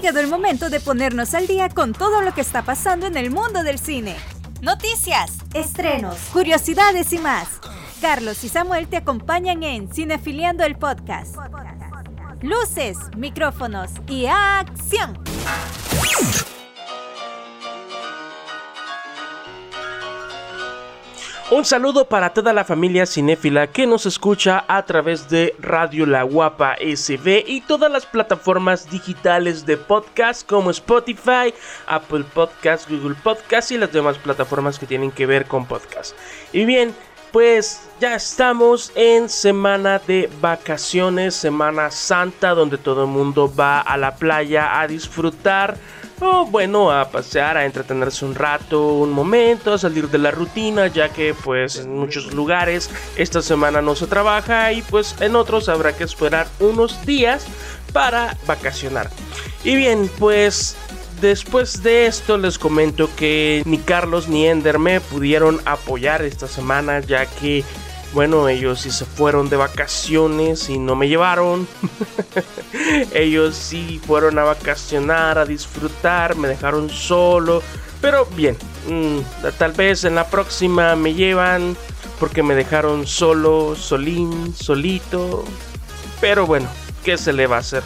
llegado el momento de ponernos al día con todo lo que está pasando en el mundo del cine. Noticias, estrenos, curiosidades y más. Carlos y Samuel te acompañan en Cinefiliando el Podcast. Luces, micrófonos y acción. Un saludo para toda la familia cinéfila que nos escucha a través de Radio La Guapa SB y todas las plataformas digitales de podcast como Spotify, Apple Podcast, Google Podcast y las demás plataformas que tienen que ver con podcast. Y bien, pues ya estamos en semana de vacaciones, Semana Santa, donde todo el mundo va a la playa a disfrutar o bueno, a pasear, a entretenerse un rato, un momento, a salir de la rutina, ya que pues en muchos lugares esta semana no se trabaja y pues en otros habrá que esperar unos días para vacacionar. Y bien, pues después de esto les comento que ni Carlos ni Ender me pudieron apoyar esta semana ya que bueno, ellos sí se fueron de vacaciones y no me llevaron. ellos sí fueron a vacacionar, a disfrutar, me dejaron solo. Pero bien, mm, tal vez en la próxima me llevan porque me dejaron solo, solín, solito. Pero bueno, ¿qué se le va a hacer?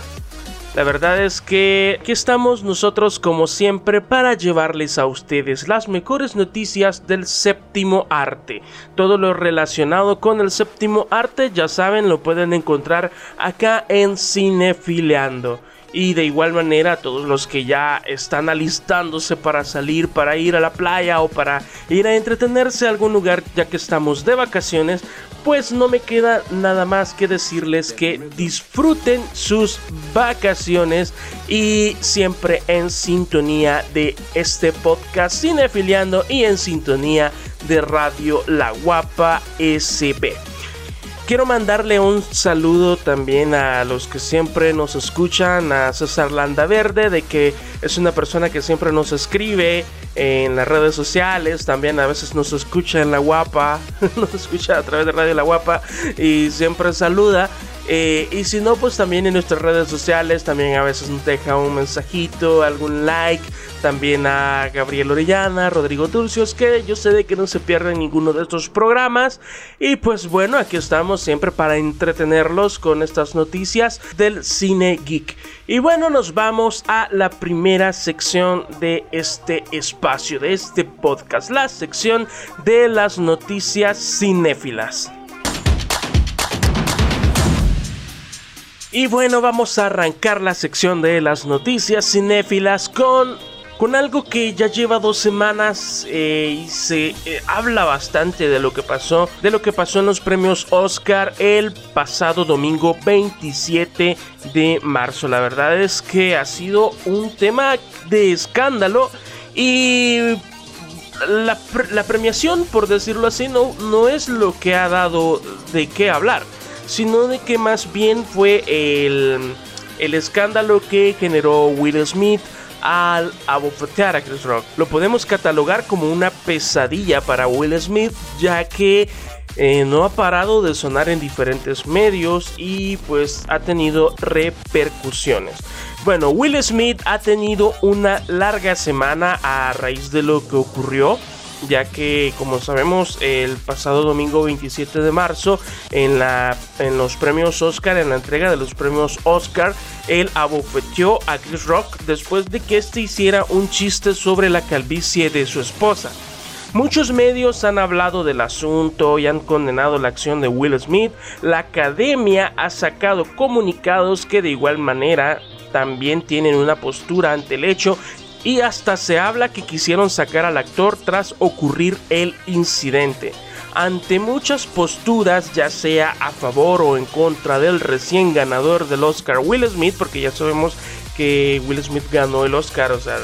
La verdad es que aquí estamos nosotros como siempre para llevarles a ustedes las mejores noticias del séptimo arte. Todo lo relacionado con el séptimo arte ya saben lo pueden encontrar acá en Cinefileando. Y de igual manera, todos los que ya están alistándose para salir, para ir a la playa o para ir a entretenerse a algún lugar, ya que estamos de vacaciones, pues no me queda nada más que decirles que disfruten sus vacaciones y siempre en sintonía de este podcast Cinefiliando y en sintonía de Radio La Guapa SB. Quiero mandarle un saludo también a los que siempre nos escuchan, a César Landa Verde, de que es una persona que siempre nos escribe en las redes sociales, también a veces nos escucha en La Guapa, nos escucha a través de Radio La Guapa y siempre saluda. Eh, y si no, pues también en nuestras redes sociales, también a veces nos deja un mensajito, algún like. También a Gabriel Orellana, Rodrigo Turcios, que yo sé de que no se pierden ninguno de estos programas. Y pues bueno, aquí estamos siempre para entretenerlos con estas noticias del cine geek. Y bueno, nos vamos a la primera sección de este espacio, de este podcast, la sección de las noticias cinéfilas. Y bueno, vamos a arrancar la sección de las noticias cinéfilas con, con algo que ya lleva dos semanas eh, y se eh, habla bastante de lo que pasó, de lo que pasó en los premios Oscar el pasado domingo 27 de marzo. La verdad es que ha sido un tema de escándalo y la, la premiación, por decirlo así, no, no es lo que ha dado de qué hablar sino de que más bien fue el, el escándalo que generó Will Smith al abofetear a Chris Rock. Lo podemos catalogar como una pesadilla para Will Smith, ya que eh, no ha parado de sonar en diferentes medios y pues ha tenido repercusiones. Bueno, Will Smith ha tenido una larga semana a raíz de lo que ocurrió ya que como sabemos el pasado domingo 27 de marzo en, la, en los premios Oscar, en la entrega de los premios Oscar, él abofeteó a Chris Rock después de que éste hiciera un chiste sobre la calvicie de su esposa. Muchos medios han hablado del asunto y han condenado la acción de Will Smith. La academia ha sacado comunicados que de igual manera también tienen una postura ante el hecho y hasta se habla que quisieron sacar al actor tras ocurrir el incidente. Ante muchas posturas, ya sea a favor o en contra del recién ganador del Oscar Will Smith, porque ya sabemos que Will Smith ganó el Oscar, o sea,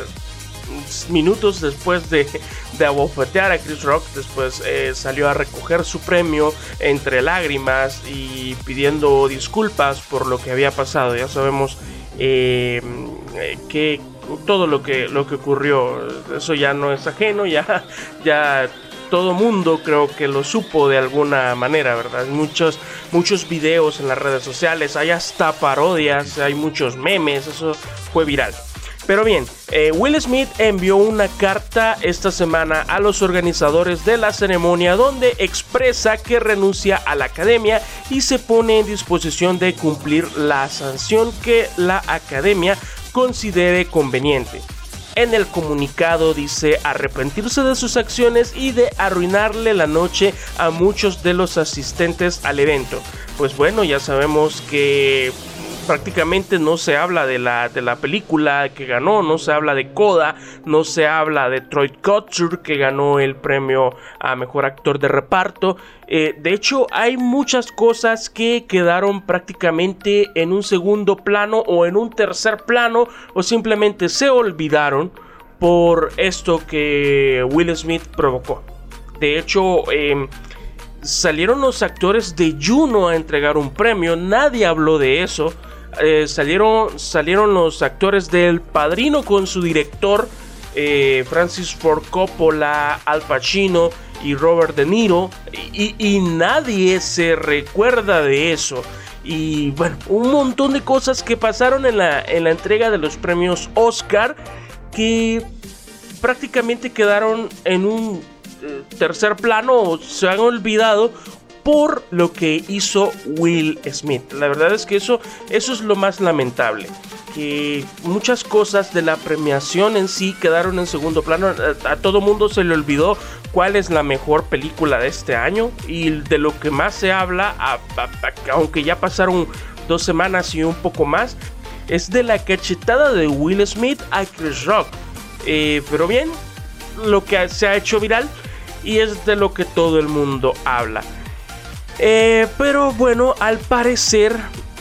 minutos después de, de abofetear a Chris Rock, después eh, salió a recoger su premio entre lágrimas y pidiendo disculpas por lo que había pasado. Ya sabemos eh, que todo lo que, lo que ocurrió. Eso ya no es ajeno, ya, ya todo mundo creo que lo supo de alguna manera, ¿verdad? Muchos, muchos videos en las redes sociales, hay hasta parodias, hay muchos memes, eso fue viral. Pero bien, eh, Will Smith envió una carta esta semana a los organizadores de la ceremonia donde expresa que renuncia a la academia y se pone en disposición de cumplir la sanción que la academia considere conveniente. En el comunicado dice arrepentirse de sus acciones y de arruinarle la noche a muchos de los asistentes al evento. Pues bueno, ya sabemos que prácticamente no se habla de la, de la película que ganó, no se habla de Coda, no se habla de Troy Couture que ganó el premio a mejor actor de reparto. Eh, de hecho, hay muchas cosas que quedaron prácticamente en un segundo plano o en un tercer plano o simplemente se olvidaron por esto que Will Smith provocó. De hecho, em, salieron los actores de Juno a entregar un premio, nadie habló de eso. Eh, salieron, salieron los actores del Padrino con su director eh, Francis Ford Coppola, Al Pacino y Robert De Niro y, nadie se recuerda de eso. Y bueno, un montón de cosas que pasaron en la, en la entrega de los premios Oscar que prácticamente quedaron en un eh, tercer plano o se han olvidado por lo que hizo Will Smith. La verdad es que eso, eso es lo más lamentable. Que muchas cosas de la premiación en sí quedaron en segundo plano. A, todo mundo se le olvidó cuál es la mejor película de este año. Y de lo que más se habla, aunque ya pasaron dos semanas y un poco más, es de la cachetada de Will Smith a Chris Rock. Eh, pero bien, lo que se ha hecho viral y es de lo que todo el mundo habla. Eh, pero bueno, al parecer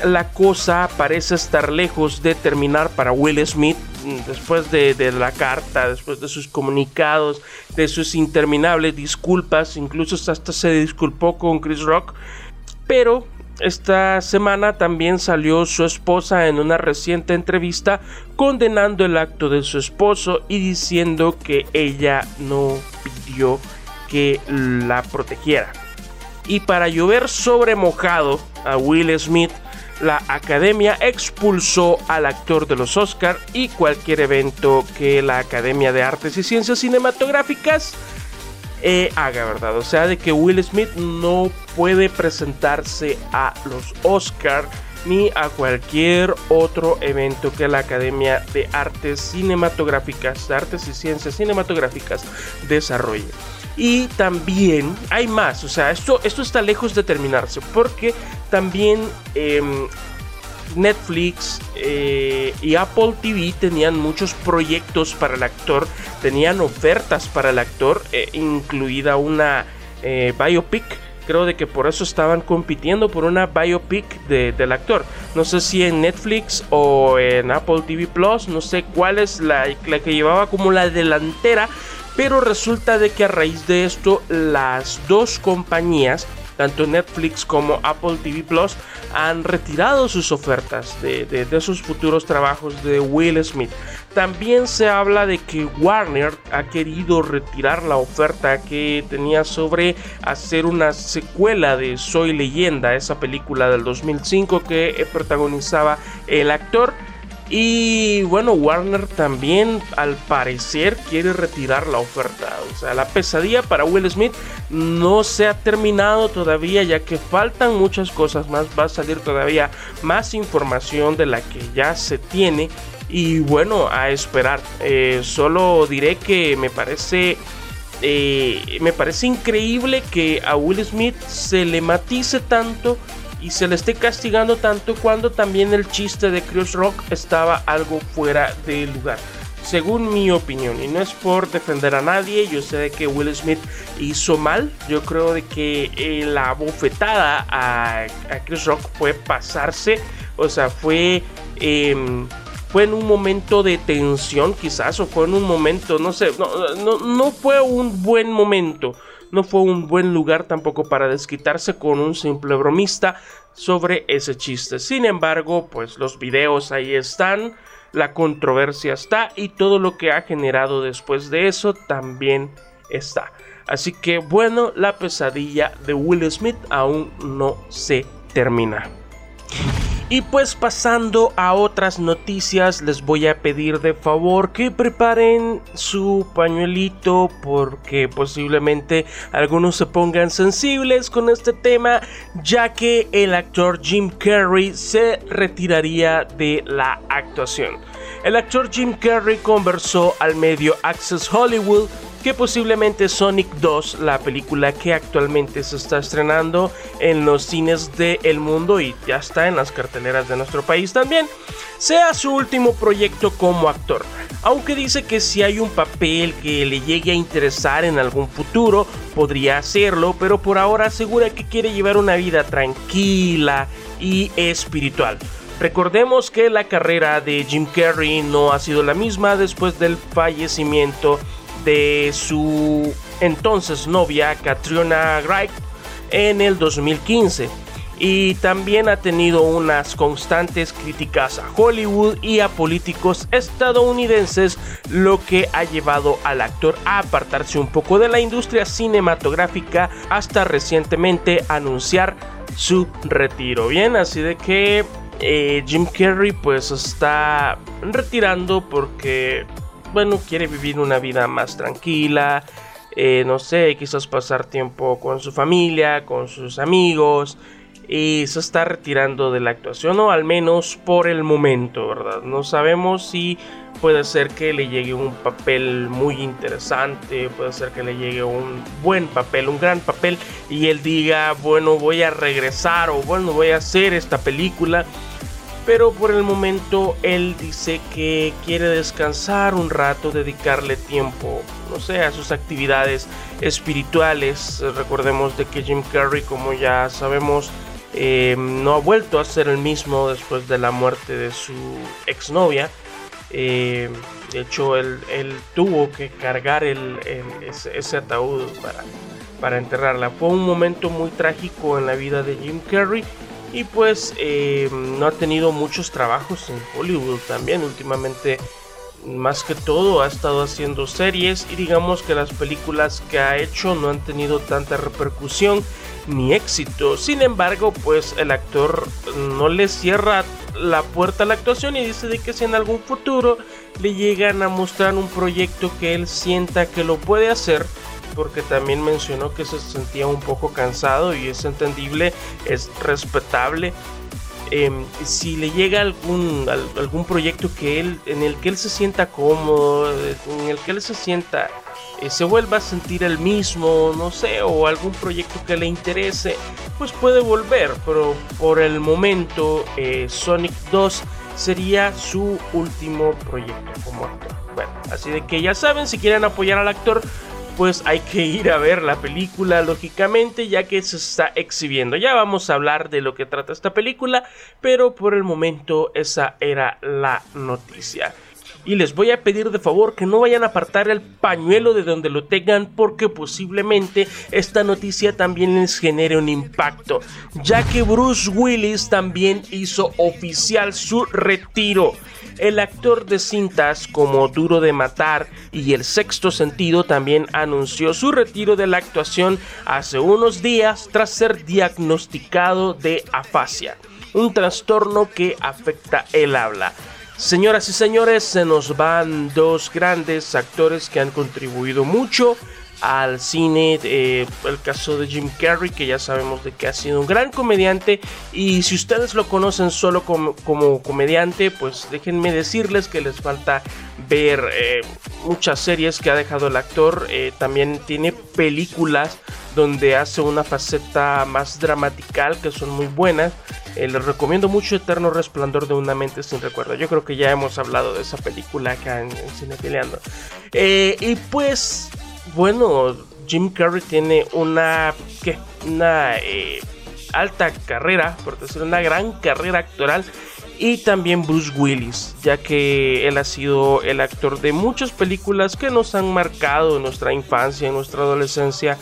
la cosa parece estar lejos de terminar para Will Smith mm, después de, la carta, después de sus comunicados, de sus interminables disculpas, incluso hasta se disculpó con Chris Rock. Pero esta semana también salió su esposa en una reciente entrevista condenando el acto de su esposo y diciendo que ella no pidió que la protegiera. Y para llover sobre mojado a Will Smith, la academia expulsó al actor de los Oscar y cualquier evento que la Academia de Artes y Ciencias Cinematográficas eh, haga, ¿verdad? O sea, de que Will Smith no puede presentarse a los Oscar ni a cualquier otro evento que la Academia de Artes Cinematográficas, Artes y Ciencias Cinematográficas desarrolle. Y también hay más, o sea, esto, esto está lejos de terminarse porque también em, Netflix eh, y Apple TV tenían muchos proyectos para el actor, tenían ofertas para el actor, eh, incluida una eh, biopic. Creo de que por eso estaban compitiendo por una biopic del actor. No sé si en Netflix o en Apple TV Plus, no sé cuál es la, la que llevaba como la delantera pero resulta de que a raíz de esto las dos compañías, tanto Netflix como Apple TV Plus, han retirado sus ofertas de, de, sus futuros trabajos de Will Smith. También se habla de que Warner ha querido retirar la oferta que tenía sobre hacer una secuela de Soy leyenda, esa película del 2005 que protagonizaba el actor. Y bueno, Warner también al parecer quiere retirar la oferta. O sea, la pesadilla para Will Smith no se ha terminado todavía ya que faltan muchas cosas más. Va a salir todavía más información de la que ya se tiene. Y bueno, a esperar. Eh, solo diré que me parece... Eh, me parece increíble que a Will Smith se le matice tanto y se le esté castigando tanto cuando también el chiste de Chris Rock estaba algo fuera de lugar. Según mi opinión, y no es por defender a nadie, yo sé de que Will Smith hizo mal. Yo creo de que eh, la bofetada a, Chris Rock fue pasarse, o sea, fue em, fue en un momento de tensión quizás o fue en un momento, no sé, no, no, no, fue un buen momento no fue un buen lugar tampoco para desquitarse con un simple bromista sobre ese chiste. Sin embargo, pues los videos ahí están, la controversia está y todo lo que ha generado después de eso también está. Así que bueno, la pesadilla de Will Smith aún no se termina. Y pues pasando a otras noticias, les voy a pedir de favor que preparen su pañuelito porque posiblemente algunos se pongan sensibles con este tema, ya que el actor Jim Carrey se retiraría de la actuación. El actor Jim Carrey conversó al medio Access Hollywood que posiblemente Sonic 2, la película que actualmente se está estrenando en los cines del mundo y ya está en las carteleras de nuestro país también, sea su último proyecto como actor. Aunque dice que si hay un papel que le llegue a interesar en algún futuro, podría hacerlo, pero por ahora asegura que quiere llevar una vida tranquila y espiritual. Recordemos que la carrera de Jim Carrey no ha sido la misma después del fallecimiento de su entonces novia Katrina Wright en el 2015 y también ha tenido unas constantes críticas a Hollywood y a políticos estadounidenses, lo que ha llevado al actor a apartarse un poco de la industria cinematográfica hasta recientemente anunciar su retiro. Bien, así de que eh, Jim Carrey pues está retirando porque bueno, quiere vivir una vida más tranquila, eh, no sé, quizás pasar tiempo con su familia, con sus amigos, y se está retirando de la actuación, o al menos por el momento, ¿verdad? No sabemos si puede ser que le llegue un papel muy interesante, puede ser que le llegue un buen papel, un gran papel, y él diga, bueno, voy a regresar, o bueno, voy a hacer esta película pero por el momento él dice que quiere descansar un rato, dedicarle tiempo, no sé, a sus actividades espirituales. Recordemos de que Jim Carrey, como ya sabemos, eh, no ha vuelto a ser el mismo después de la muerte de su exnovia. Eh, de hecho, él, tuvo que cargar ese, ataúd para, para enterrarla. Fue un momento muy trágico en la vida de Jim Carrey y pues eh, no ha tenido muchos trabajos en Hollywood también últimamente. Más que todo ha estado haciendo series y digamos que las películas que ha hecho no han tenido tanta repercusión ni éxito. Sin embargo, pues el actor no le cierra la puerta a la actuación y dice de que si en algún futuro le llegan a mostrar un proyecto que él sienta que lo puede hacer, porque también mencionó que se sentía un poco cansado y es entendible, es respetable. Em, si le llega algún, algún proyecto que él, en el que él se sienta cómodo, en el que él se sienta, eh, se vuelva a sentir el mismo, no sé, o algún proyecto que le interese, pues puede volver, pero por el momento eh, Sonic 2 sería su último proyecto como actor. Bueno, así de que ya saben, si quieren apoyar al actor, pues hay que ir a ver la película, lógicamente, ya que se está exhibiendo. Ya vamos a hablar de lo que trata esta película, pero por el momento esa era la noticia. Y les voy a pedir de favor que no vayan a apartar el pañuelo de donde lo tengan porque posiblemente esta noticia también les genere un impacto, ya que Bruce Willis también hizo oficial su retiro. El actor de cintas como Duro de Matar y El Sexto Sentido también anunció su retiro de la actuación hace unos días tras ser diagnosticado de afasia, un trastorno que afecta el habla. Señoras y señores, se nos van dos grandes actores que han contribuido mucho al cine. Eh, el caso de Jim Carrey, que ya sabemos de que ha sido un gran comediante. Y si ustedes lo conocen solo como, comediante, pues déjenme decirles que les falta ver eh, muchas series que ha dejado el actor. Eh, también tiene películas donde hace una faceta más dramatical que son muy buenas. les recomiendo mucho Eterno Resplandor de una mente sin recuerdo. Yo creo que ya hemos hablado de esa película acá en, en Cinefiliando. y pues bueno, Jim Carrey tiene una, una eh, alta carrera, por decir una gran carrera actoral. Y también Bruce Willis, ya que él ha sido el actor de muchas películas que nos han marcado en nuestra infancia, en nuestra adolescencia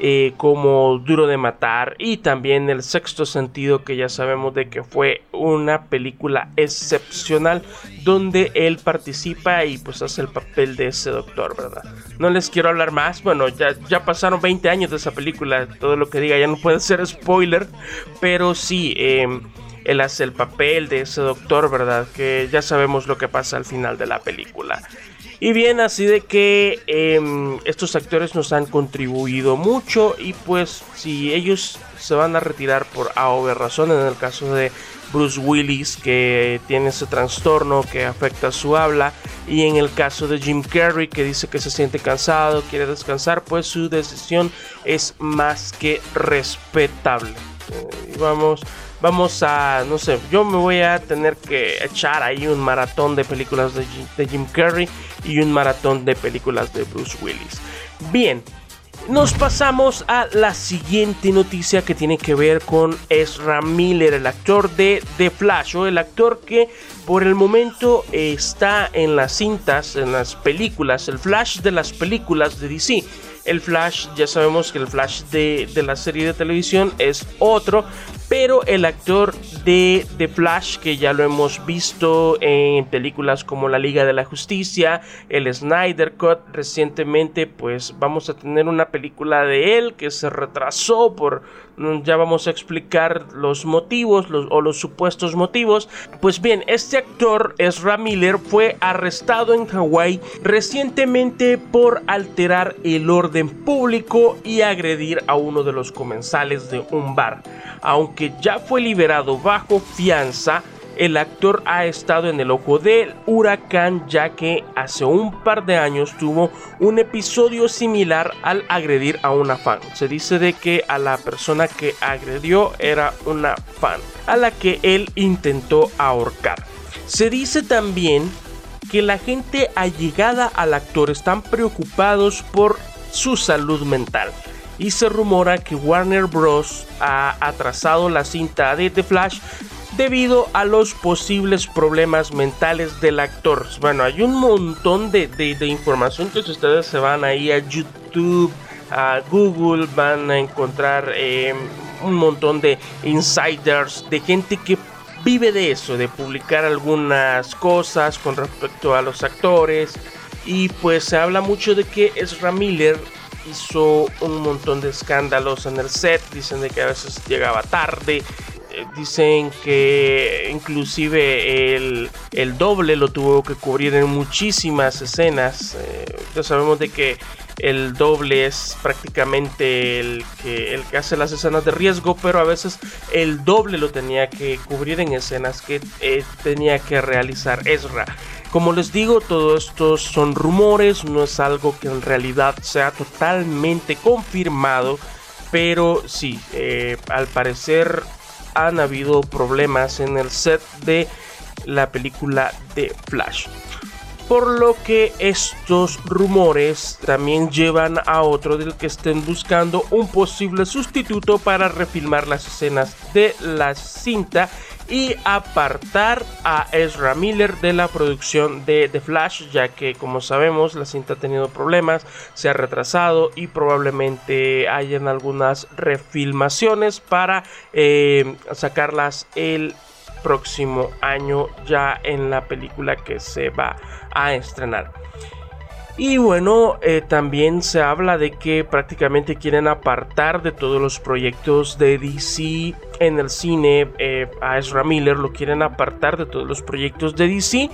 eh, como Duro de Matar y también El Sexto Sentido que ya sabemos de que fue una película excepcional donde él participa y pues hace el papel de ese doctor, ¿verdad? No les quiero hablar más, bueno, ya, ya pasaron 20 años de esa película, todo lo que diga ya no puede ser spoiler, pero sí, eh, él hace el papel de ese doctor, ¿verdad? Que ya sabemos lo que pasa al final de la película. Y bien, así de que em, estos actores nos han contribuido mucho y pues si ellos se van a retirar por A razón, en el caso de Bruce Willis que tiene ese trastorno que afecta su habla y en el caso de Jim Carrey que dice que se siente cansado, quiere descansar, pues su decisión es más que respetable. Vamos vamos a, no sé, yo me voy a tener que echar ahí un maratón de películas de, Jim Carrey y un maratón de películas de Bruce Willis. Bien, nos pasamos a la siguiente noticia que tiene que ver con Ezra Miller, el actor de The Flash, o el actor que por el momento está en las cintas, en las películas, el Flash de las películas de DC. El Flash, ya sabemos que el Flash de, de la serie de televisión es otro, pero el actor de The Flash, que ya lo hemos visto en películas como La Liga de la Justicia, el Snyder Cut, recientemente pues vamos a tener una película de él que se retrasó por, mm, ya vamos a explicar los motivos o los supuestos motivos. Pues bien, este actor, Ezra Miller, fue arrestado en Hawái recientemente por alterar el orden público y agredir a uno de los comensales de un bar. Aunque ya fue liberado bajo fianza, el actor ha estado en el ojo del huracán ya que hace un par de años tuvo un episodio similar al agredir a una fan. Se dice de que a la persona que agredió era una fan, a la que él intentó ahorcar. Se dice también que la gente allegada al actor están preocupados por su salud mental y se rumora que Warner Bros. ha atrasado la cinta de The Flash debido a los posibles problemas mentales del actor. Bueno, hay un montón de, información que si ustedes se van ahí a YouTube, a Google, van a encontrar eh, un montón de insiders, de gente que vive de eso, de publicar algunas cosas con respecto a los actores. Y pues se habla mucho de que Ezra Miller hizo un montón de escándalos en el set, dicen de que a veces llegaba tarde, eh, dicen que inclusive el, doble lo tuvo que cubrir en muchísimas escenas, eh, ya sabemos de que el doble es prácticamente el que, el que hace las escenas de riesgo, pero a veces el doble lo tenía que cubrir en escenas que eh, tenía que realizar Ezra. Como les digo, todo esto son rumores, no es algo que en realidad sea totalmente confirmado, pero sí, eh, al parecer han habido problemas en el set de la película de Flash. Por lo que estos rumores también llevan a otro del que estén buscando un posible sustituto para refilmar las escenas de la cinta y apartar a Ezra Miller de la producción de The Flash, ya que como sabemos la cinta ha tenido problemas, se ha retrasado y probablemente hayan algunas refilmaciones para eh, sacarlas el próximo año ya en la película que se va a estrenar. Y bueno, eh, también se habla de que prácticamente quieren apartar de todos los proyectos de DC en el cine. Eh, a Ezra Miller lo quieren apartar de todos los proyectos de DC.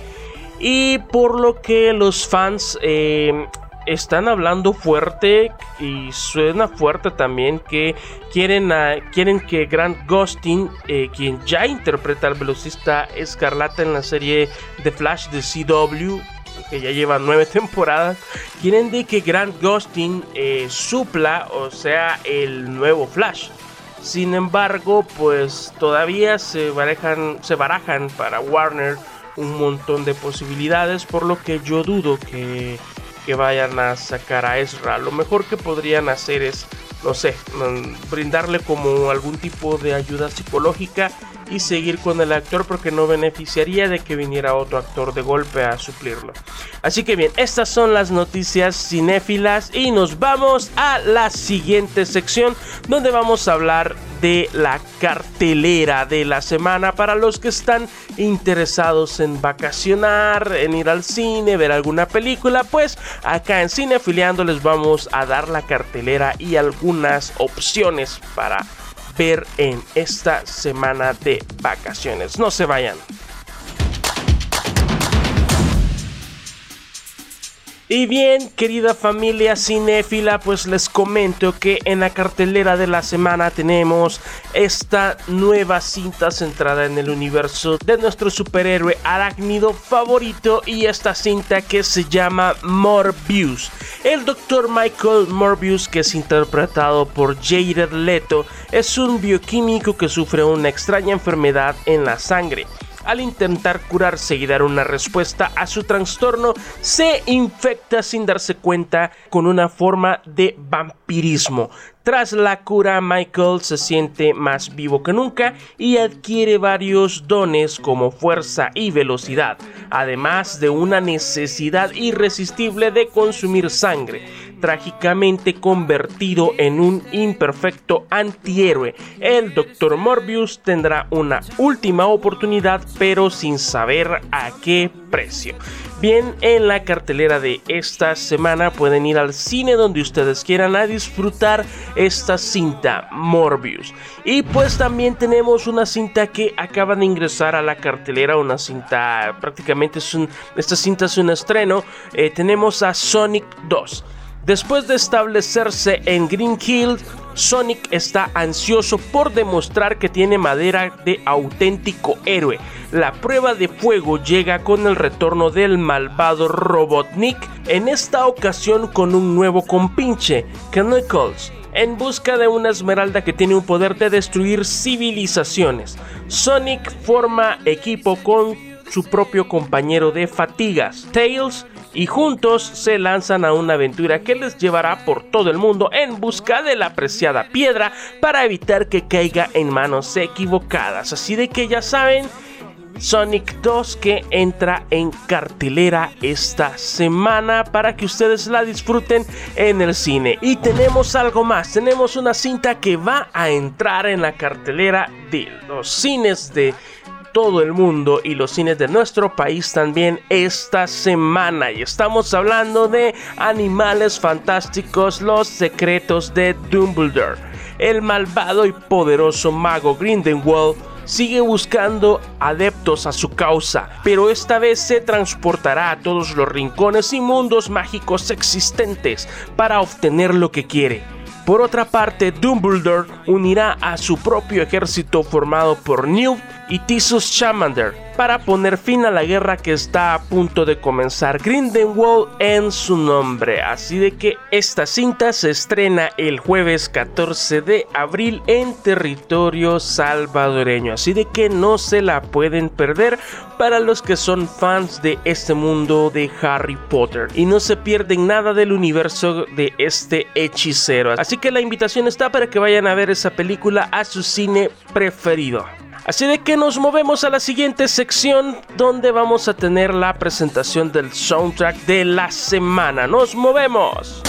Y por lo que los fans eh, están hablando fuerte y suena fuerte también que quieren, quieren que Grant Gustin, quien ya interpreta al velocista escarlata en la serie The Flash de CW, que ya lleva nueve temporadas, quieren de que Grant Gustin eh, supla, o sea, el nuevo Flash. Sin embargo, pues todavía se barajan, se barajan para Warner un montón de posibilidades, por lo que yo dudo que, que vayan a sacar a Ezra. Lo mejor que podrían hacer es, no sé, mm, brindarle como algún tipo de ayuda psicológica y seguir con el actor porque no beneficiaría de que viniera otro actor de golpe a suplirlo. Así que bien, estas son las noticias cinéfilas y nos vamos a la siguiente sección donde vamos a hablar de la cartelera de la semana para los que están interesados en vacacionar, en ir al cine, ver alguna película, pues acá en Cinefiliando les vamos a dar la cartelera y algunas opciones para ver en esta semana de vacaciones. No se vayan. Y bien, querida familia cinéfila, pues les comento que en la cartelera de la semana tenemos esta nueva cinta centrada en el universo de nuestro superhéroe arácnido favorito y esta cinta que se llama Morbius. El doctor Michael Morbius, que es interpretado por Jared Leto, es un bioquímico que sufre una extraña enfermedad en la sangre al intentar curarse y dar una respuesta a su trastorno, se infecta sin darse cuenta con una forma de vampirismo. Tras la cura, Michael se siente más vivo que nunca y adquiere varios dones como fuerza y velocidad, además de una necesidad irresistible de consumir sangre trágicamente convertido en un imperfecto antihéroe. El Dr. Morbius tendrá una última oportunidad, pero sin saber a qué precio. Bien, en la cartelera de esta semana pueden ir al cine donde ustedes quieran a disfrutar esta cinta Morbius. Y pues también tenemos una cinta que acaba de ingresar a la cartelera, una cinta prácticamente es un, esta cinta es un estreno. Eh, tenemos a Sonic 2. Después de establecerse en Green Hill, Sonic está ansioso por demostrar que tiene madera de auténtico héroe. La prueba de fuego llega con el retorno del malvado Robotnik, en esta ocasión con un nuevo compinche, Knuckles en busca de una esmeralda que tiene un poder de destruir civilizaciones. Sonic forma equipo con su propio compañero de fatigas, Tails, y juntos se lanzan a una aventura que les llevará por todo el mundo en busca de la preciada piedra para evitar que caiga en manos equivocadas. Así de que ya saben, Sonic 2 que entra en cartelera esta semana para que ustedes la disfruten en el cine. Y tenemos algo más, tenemos una cinta que va a entrar en la cartelera de los cines de todo el mundo y los cines de nuestro país también esta semana. Y estamos hablando de Animales Fantásticos, los secretos de Dumbledore. El malvado y poderoso mago Grindelwald sigue buscando adeptos a su causa, pero esta vez se transportará a todos los rincones y mundos mágicos existentes para obtener lo que quiere. Por otra parte, Dumbledore unirá a su propio ejército formado por Newt y Tisus Chamander para poner fin a la guerra que está a punto de comenzar Grindelwald en su nombre. Así de que esta cinta se estrena el jueves 14 de abril en territorio salvadoreño. Así de que no se la pueden perder para los que son fans de este mundo de Harry Potter y no se pierden nada del universo de este hechicero. Así que la invitación está para que vayan a ver esa película a su cine preferido. Así de que nos movemos a la siguiente sección donde vamos a tener la presentación del soundtrack de la semana. Nos movemos.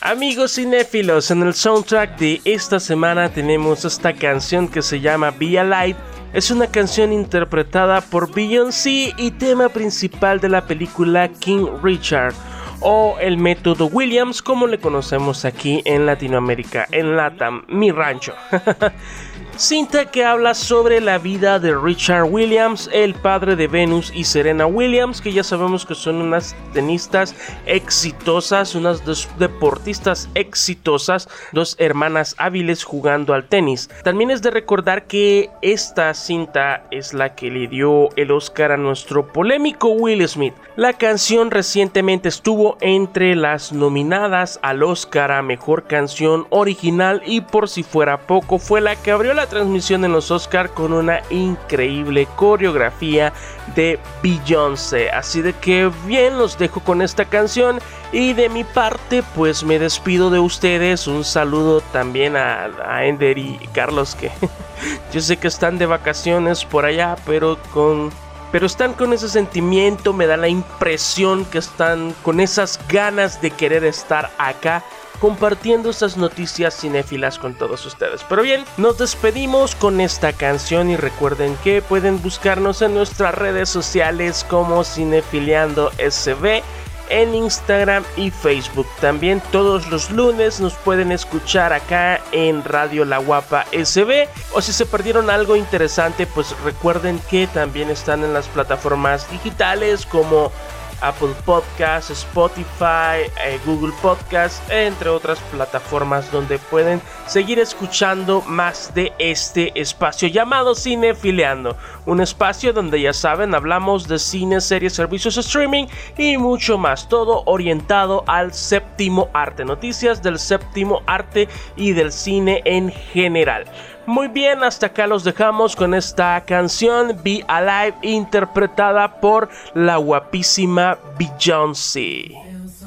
Amigos cinéfilos, en el soundtrack de esta semana tenemos esta canción que se llama Be Alive. Es una canción interpretada por Beyoncé y tema principal de la película King Richard o el método Williams como le conocemos aquí en Latinoamérica, en Latam, mi rancho. Cinta que habla sobre la vida de Richard Williams, el padre de Venus y Serena Williams, que ya sabemos que son unas tenistas exitosas, unas dos deportistas exitosas, dos hermanas hábiles jugando al tenis. También es de recordar que esta cinta es la que le dio el Oscar a nuestro polémico Will Smith. La canción recientemente estuvo entre las nominadas al Oscar a Mejor Canción Original y por si fuera poco fue la que abrió la transmisión en los Oscar con una increíble coreografía de Beyoncé. Así de que bien, los dejo con esta canción y de mi parte pues me despido de ustedes. Un saludo también a, a Ender y Carlos que yo sé que están de vacaciones por allá, pero con pero están con ese sentimiento, me da la impresión que están con esas ganas de querer estar acá compartiendo estas noticias cinéfilas con todos ustedes. Pero bien, nos despedimos con esta canción y recuerden que pueden buscarnos en nuestras redes sociales como Cinefiliando SB en Instagram y Facebook. También todos los lunes nos pueden escuchar acá en Radio La Guapa SB. O si se perdieron algo interesante, pues recuerden que también están en las plataformas digitales como Apple Podcasts, Spotify, eh, Google Podcasts, entre otras plataformas donde pueden seguir escuchando más de este espacio llamado Cinefileando. Un espacio donde ya saben, hablamos de cine, series, servicios streaming y mucho más. Todo orientado al séptimo arte. Noticias del séptimo arte y del cine en general. Muy bien, hasta acá los dejamos con esta canción Be Alive interpretada por la guapísima Beyoncé.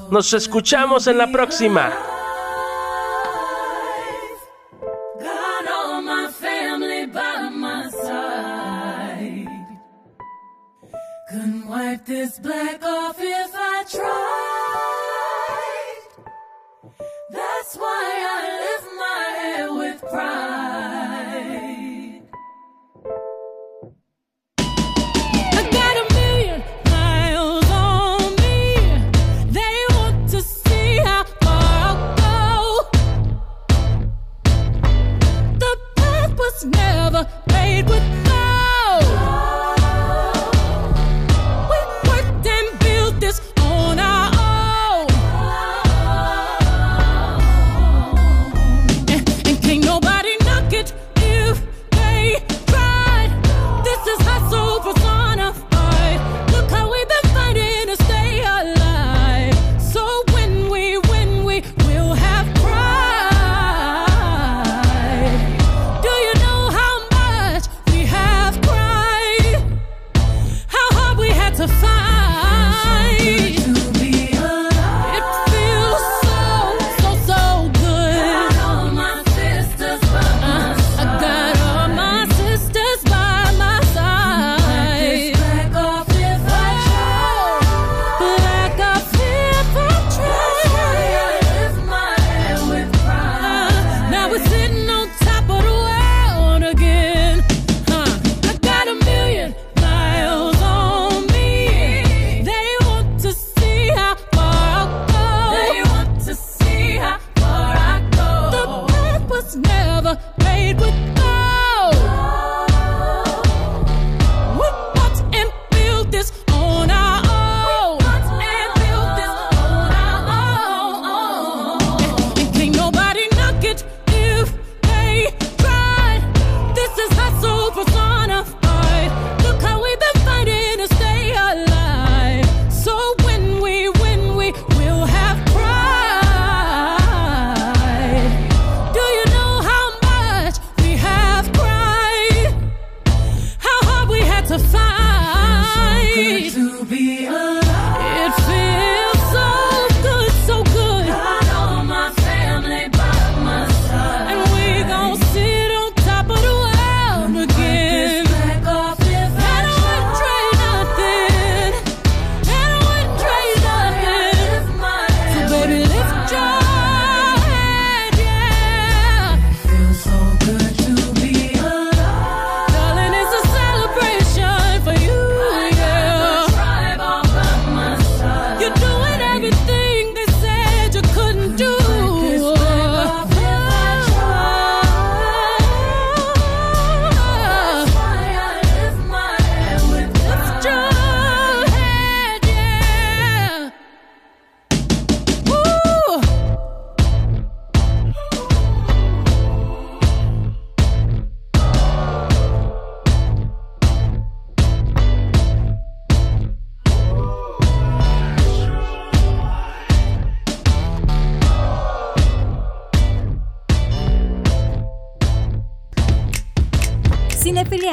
Nos escuchamos en la próxima.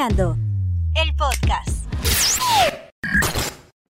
Podcast.